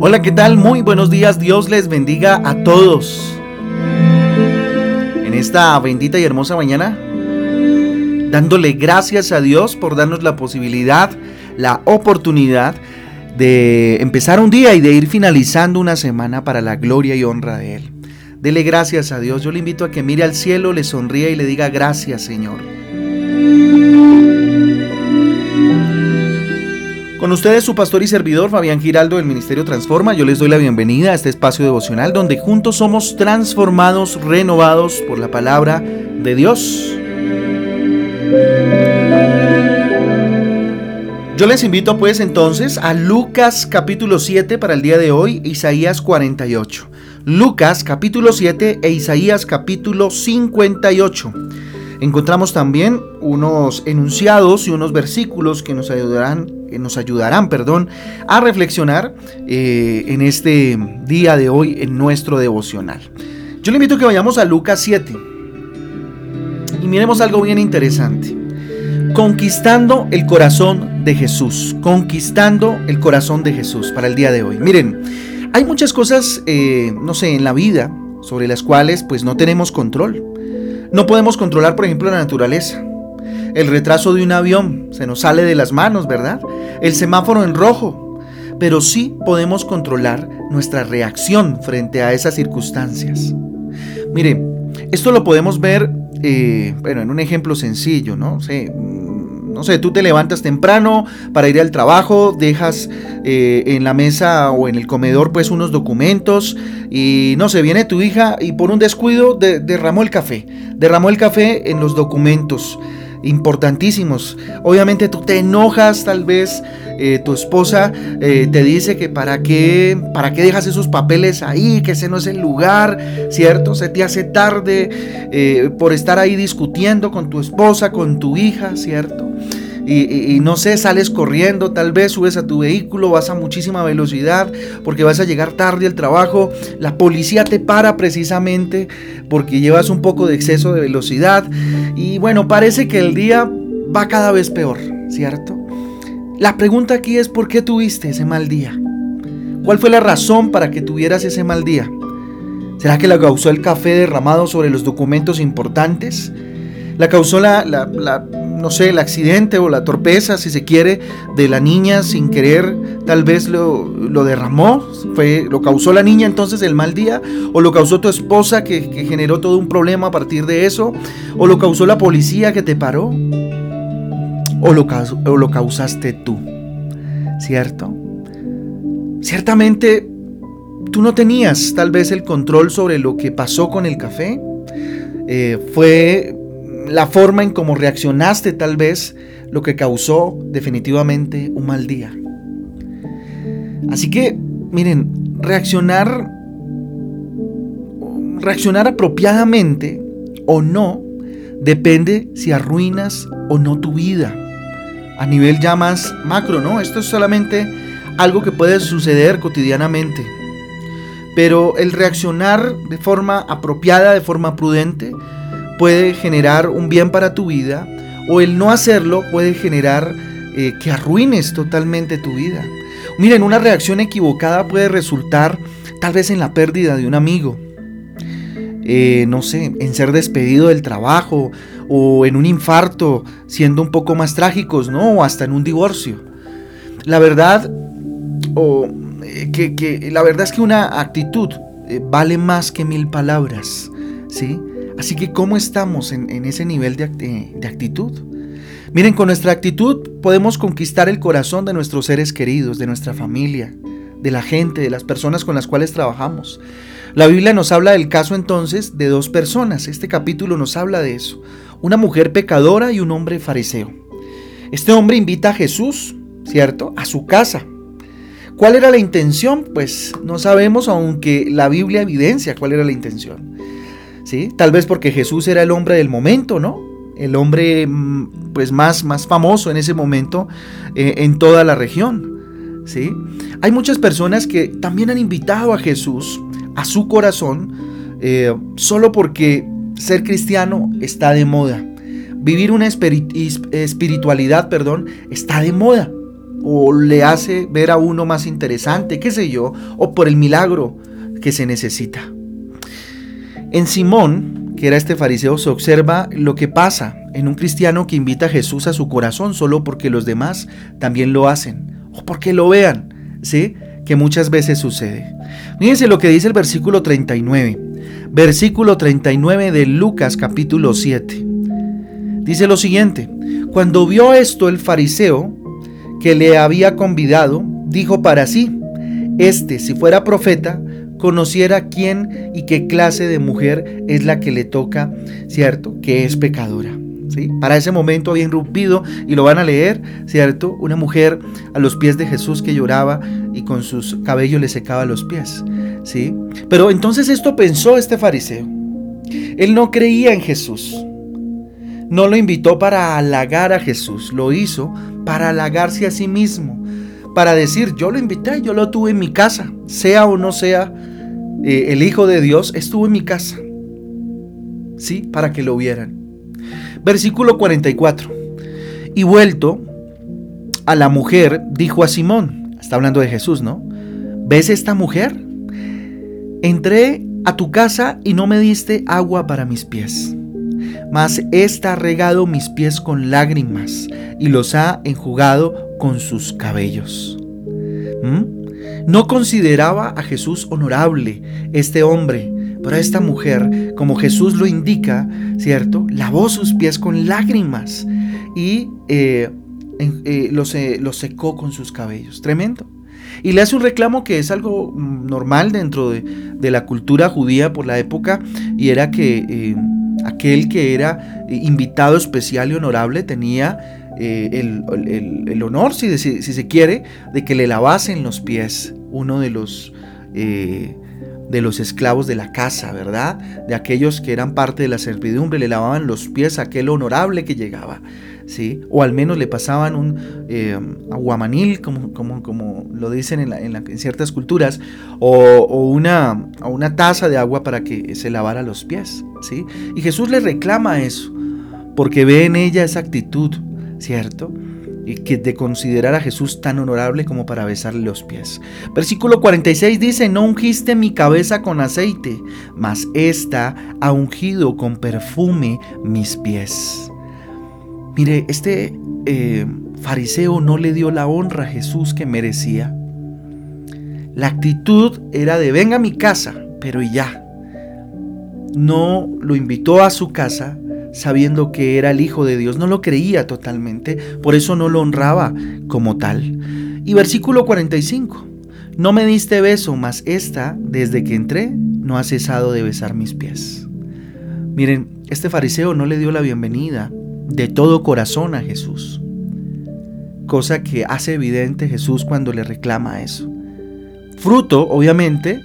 Hola, ¿qué tal? Muy buenos días, Dios les bendiga a todos. En esta bendita y hermosa mañana, dándole gracias a Dios por darnos la posibilidad, la oportunidad de empezar un día y de ir finalizando una semana para la gloria y honra de Él. Dele gracias a Dios. Yo le invito a que mire al cielo, le sonríe y le diga gracias, Señor. Con ustedes su pastor y servidor Fabián Giraldo del Ministerio Transforma, yo les doy la bienvenida a este espacio devocional donde juntos somos transformados, renovados por la palabra de Dios. Yo les invito pues entonces a Lucas capítulo 7 para el día de hoy, Isaías 48. Lucas capítulo 7 e Isaías capítulo 58 encontramos también unos enunciados y unos versículos que nos ayudarán, nos ayudarán perdón, a reflexionar eh, en este día de hoy en nuestro devocional. Yo le invito a que vayamos a Lucas 7 y miremos algo bien interesante. Conquistando el corazón de Jesús. Conquistando el corazón de Jesús para el día de hoy. Miren, hay muchas cosas, eh, no sé, en la vida sobre las cuales pues no tenemos control. No podemos controlar, por ejemplo, la naturaleza. El retraso de un avión se nos sale de las manos, ¿verdad? El semáforo en rojo. Pero sí podemos controlar nuestra reacción frente a esas circunstancias. Mire, esto lo podemos ver, eh, bueno, en un ejemplo sencillo, ¿no? sé no sé, tú te levantas temprano para ir al trabajo, dejas eh, en la mesa o en el comedor pues unos documentos y no sé, viene tu hija y por un descuido derramó el café, derramó el café en los documentos importantísimos. Obviamente tú te enojas, tal vez eh, tu esposa eh, te dice que para qué, para qué dejas esos papeles ahí, que ese no es el lugar, ¿cierto? Se te hace tarde eh, por estar ahí discutiendo con tu esposa, con tu hija, ¿cierto? y, no sé, sales corriendo, tal vez subes a tu vehículo, vas a muchísima velocidad porque vas a llegar tarde al trabajo, la policía te para precisamente porque llevas un poco de exceso de velocidad y bueno, parece que el día va cada vez peor, ¿cierto? La pregunta aquí es ¿por qué tuviste ese mal día? ¿Cuál fue la razón para que tuvieras ese mal día? ¿Será que la causó el café derramado sobre los documentos importantes? ¿La causó la, la no sé, el accidente o la torpeza, si se quiere, de la niña sin querer, tal vez lo, derramó, fue, lo causó la niña entonces el mal día, o lo causó tu esposa que, generó todo un problema a partir de eso, o lo causó la policía que te paró, o lo, o lo causaste tú, ¿cierto? Ciertamente tú no tenías tal vez el control sobre lo que pasó con el café. Eh, fue la forma en cómo reaccionaste tal vez lo que causó definitivamente un mal día. Así que, miren, reaccionar reaccionar apropiadamente o no depende si arruinas o no tu vida. A nivel ya más macro, ¿no? Esto es solamente algo que puede suceder cotidianamente. Pero el reaccionar de forma apropiada, de forma prudente, puede generar un bien para tu vida o el no hacerlo puede generar eh, que arruines totalmente tu vida. Miren, una reacción equivocada puede resultar tal vez en la pérdida de un amigo, eh, no sé, en ser despedido del trabajo o en un infarto, siendo un poco más trágicos, ¿no? O hasta en un divorcio. La verdad, o, eh, que, la verdad es que una actitud vale más que mil palabras, ¿sí? Así que, ¿cómo estamos en, ese nivel de actitud? Miren, con nuestra actitud podemos conquistar el corazón de nuestros seres queridos, de nuestra familia, de la gente, de las personas con las cuales trabajamos. La Biblia nos habla del caso entonces de dos personas. Este capítulo nos habla de eso. Una mujer pecadora y un hombre fariseo. Este hombre invita a Jesús, ¿cierto?, a su casa. ¿Cuál era la intención? Pues no sabemos, aunque la Biblia evidencia cuál era la intención. Tal vez porque Jesús era el hombre del momento, ¿no? El hombre mm, pues más, más famoso en ese momento eh, en toda la región, ¿sí? Hay muchas personas que también han invitado a Jesús a su corazón eh, solo porque ser cristiano está de moda. Vivir una espiritualidad, perdón, está de moda. O le hace ver a uno más interesante, qué sé yo, o por el milagro que se necesita. En Simón, que era este fariseo, se observa lo que pasa en un cristiano que invita a Jesús a su corazón solo porque los demás también lo hacen o porque lo vean, ¿sí? Que muchas veces sucede. Fíjense lo que dice el versículo 39. Versículo 39 de Lucas capítulo 7. Dice lo siguiente, cuando vio esto el fariseo que le había convidado, dijo para sí, este si fuera profeta, conociera quién y qué clase de mujer es la que le toca, ¿cierto? Que es pecadora. Para ese momento había irrumpido, y lo van a leer, ¿cierto? Una mujer a los pies de Jesús que lloraba y con sus cabellos le secaba los pies, ¿sí? Pero entonces esto pensó este fariseo. Él no creía en Jesús. No lo invitó para halagar a Jesús, lo hizo para halagarse a sí mismo, para decir, yo lo invité, yo lo tuve en mi casa, sea o no sea eh, el Hijo de Dios, estuvo en mi casa. ¿Sí? Para que lo vieran. Versículo 44. Y vuelto a la mujer, dijo a Simón, está hablando de Jesús, ¿no? ¿Ves esta mujer? Entré a tu casa y no me diste agua para mis pies, mas ésta ha regado mis pies con lágrimas y los ha enjugado con sus cabellos. ¿Mm? No consideraba a Jesús honorable este hombre, pero esta mujer, como Jesús lo indica, ¿cierto? Lavó sus pies con lágrimas y eh, eh, los, secó con sus cabellos. Tremendo. Y le hace un reclamo que es algo mm, normal dentro de, la cultura judía por la época, y era que eh, aquel que era invitado especial y honorable tenía eh, el, honor, si, si, se quiere, de que le lavasen los pies uno de los, eh, de los esclavos de la casa, ¿verdad? De aquellos que eran parte de la servidumbre, le lavaban los pies a aquel honorable que llegaba, ¿sí? O al menos le pasaban un eh, aguamanil, como, como, como, lo dicen en, en, ciertas culturas, o, o, una, o una taza de agua para que se lavara los pies, ¿sí? Y Jesús le reclama eso, porque ve en ella esa actitud ¿cierto? Y que de considerar a Jesús tan honorable como para besarle los pies. Versículo 46 dice, no ungiste mi cabeza con aceite, mas esta ha ungido con perfume mis pies. Mire, este eh, fariseo no le dio la honra a Jesús que merecía. La actitud era de venga a mi casa, pero ya. No lo invitó a su casa, sabiendo que era el Hijo de Dios, no lo creía totalmente, por eso no lo honraba como tal. Y versículo 45, no me diste beso, mas esta, desde que entré, no ha cesado de besar mis pies. Miren, este fariseo no le dio la bienvenida de todo corazón a Jesús, cosa que hace evidente Jesús cuando le reclama eso. Fruto, obviamente,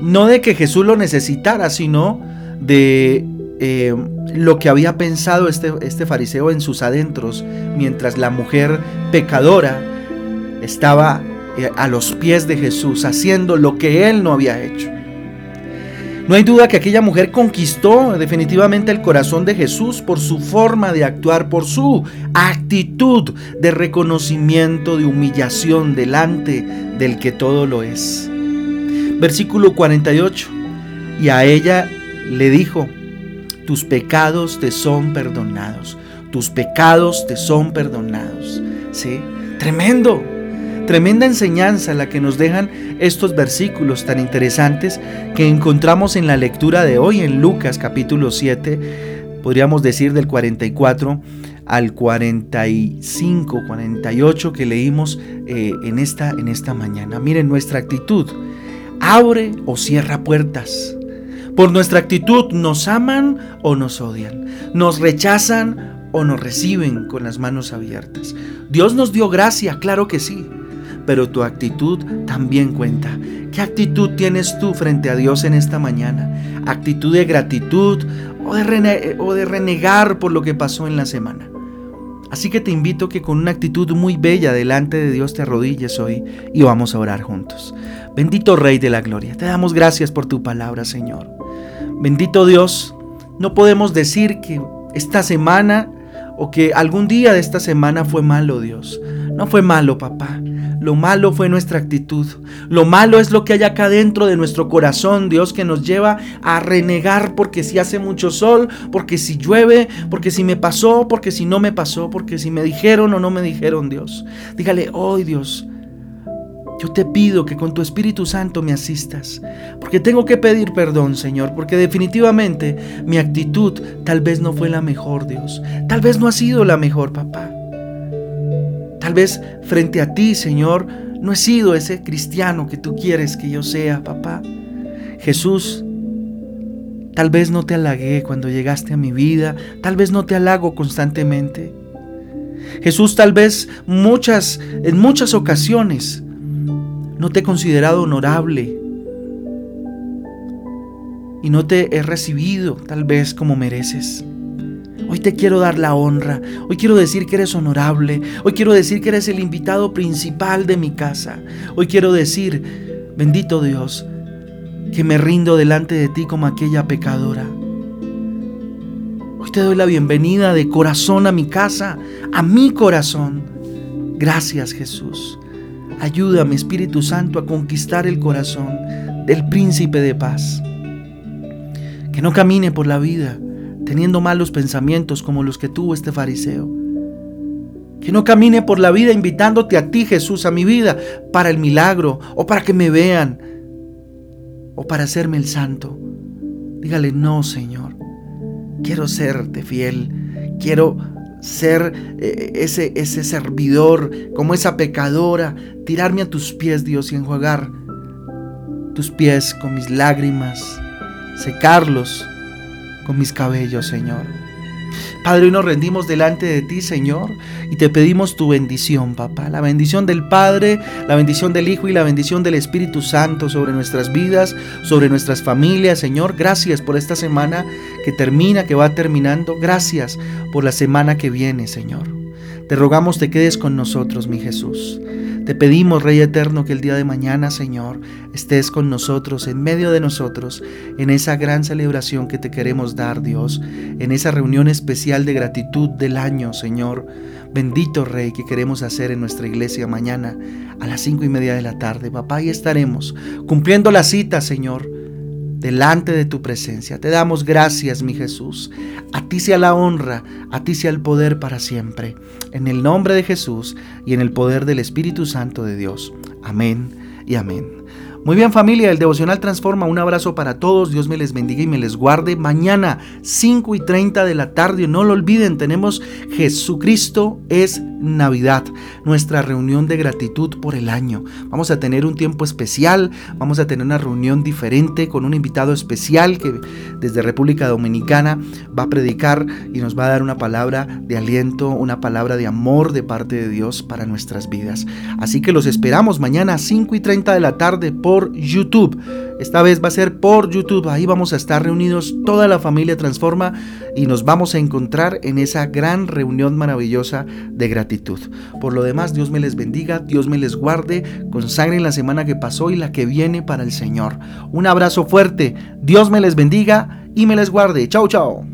no de que Jesús lo necesitara, sino de eh, lo que había pensado este, este fariseo en sus adentros, mientras la mujer pecadora estaba eh, a los pies de Jesús, haciendo lo que él no había hecho. No hay duda que aquella mujer conquistó definitivamente el corazón de Jesús por su forma de actuar, por su actitud de reconocimiento, de humillación delante del que todo lo es. Versículo 48. Y a ella le dijo, tus pecados te son perdonados. Tus pecados te son perdonados. ¿Sí? Tremendo. Tremenda enseñanza la que nos dejan estos versículos tan interesantes que encontramos en la lectura de hoy en Lucas capítulo 7, podríamos decir del 44 al 45, 48 que leímos eh, en, esta, en esta mañana. Miren nuestra actitud. Abre o cierra puertas. Por nuestra actitud nos aman o nos odian, nos rechazan o nos reciben con las manos abiertas. Dios nos dio gracia, claro que sí, pero tu actitud también cuenta. ¿Qué actitud tienes tú frente a Dios en esta mañana? ¿Actitud de gratitud o de, o de renegar por lo que pasó en la semana? Así que te invito que con una actitud muy bella delante de Dios te arrodilles hoy y vamos a orar juntos. Bendito Rey de la Gloria, te damos gracias por tu palabra, Señor. Bendito Dios, no podemos decir que esta semana o que algún día de esta semana fue malo, Dios. No fue malo, papá. Lo malo fue nuestra actitud. Lo malo es lo que hay acá dentro de nuestro corazón, Dios, que nos lleva a renegar porque si hace mucho sol, porque si llueve, porque si me pasó, porque si no me pasó, porque si me dijeron o no me dijeron, Dios. Dígale, hoy, Dios, yo te pido que con tu Espíritu Santo me asistas, porque tengo que pedir perdón, Señor, porque definitivamente mi actitud tal vez no fue la mejor, Dios. Tal vez no ha sido la mejor, papá. Tal vez frente a ti, Señor, no he sido ese cristiano que tú quieres que yo sea, papá. Jesús, tal vez no te halagué cuando llegaste a mi vida, tal vez no te halago constantemente. Jesús, tal vez muchas en muchas ocasiones no te he considerado honorable y no te he recibido tal vez como mereces. Hoy te quiero dar la honra, hoy quiero decir que eres honorable, hoy quiero decir que eres el invitado principal de mi casa, hoy quiero decir, bendito Dios, que me rindo delante de ti como aquella pecadora. Hoy te doy la bienvenida de corazón a mi casa, a mi corazón. Gracias Jesús. Ayúdame, Espíritu Santo, a conquistar el corazón del príncipe de paz. Que no camine por la vida teniendo malos pensamientos como los que tuvo este fariseo. Que no camine por la vida invitándote a ti, Jesús, a mi vida, para el milagro o para que me vean o para hacerme el santo. Dígale, no, Señor. Quiero serte fiel. Quiero ser eh, ese, ese servidor, como esa pecadora, tirarme a tus pies, Dios, y enjuagar tus pies con mis lágrimas, secarlos con mis cabellos, Señor. Padre, hoy nos rendimos delante de ti, Señor, y te pedimos tu bendición, papá. La bendición del Padre, la bendición del Hijo y la bendición del Espíritu Santo sobre nuestras vidas, sobre nuestras familias, Señor. Gracias por esta semana que termina, que va terminando. Gracias por la semana que viene, Señor. Te rogamos te quedes con nosotros, mi Jesús. Te pedimos, Rey Eterno, que el día de mañana, Señor, estés con nosotros, en medio de nosotros, en esa gran celebración que te queremos dar, Dios, en esa reunión especial de gratitud del año, Señor. Bendito Rey que queremos hacer en nuestra iglesia mañana a las cinco y media de la tarde. Papá, y estaremos cumpliendo la cita, Señor delante de tu presencia. Te damos gracias, mi Jesús. A ti sea la honra, a ti sea el poder para siempre. En el nombre de Jesús y en el poder del Espíritu Santo de Dios. Amén y amén. Muy bien familia, el devocional transforma. Un abrazo para todos. Dios me les bendiga y me les guarde. Mañana 5 y 30 de la tarde, no lo olviden, tenemos Jesucristo es Navidad, nuestra reunión de gratitud por el año. Vamos a tener un tiempo especial, vamos a tener una reunión diferente con un invitado especial que desde República Dominicana va a predicar y nos va a dar una palabra de aliento, una palabra de amor de parte de Dios para nuestras vidas. Así que los esperamos mañana 5 y 30 de la tarde por YouTube. Esta vez va a ser por YouTube. Ahí vamos a estar reunidos toda la familia Transforma y nos vamos a encontrar en esa gran reunión maravillosa de gratitud. Por lo demás, Dios me les bendiga, Dios me les guarde, consagren la semana que pasó y la que viene para el Señor. Un abrazo fuerte, Dios me les bendiga y me les guarde. Chao, chao.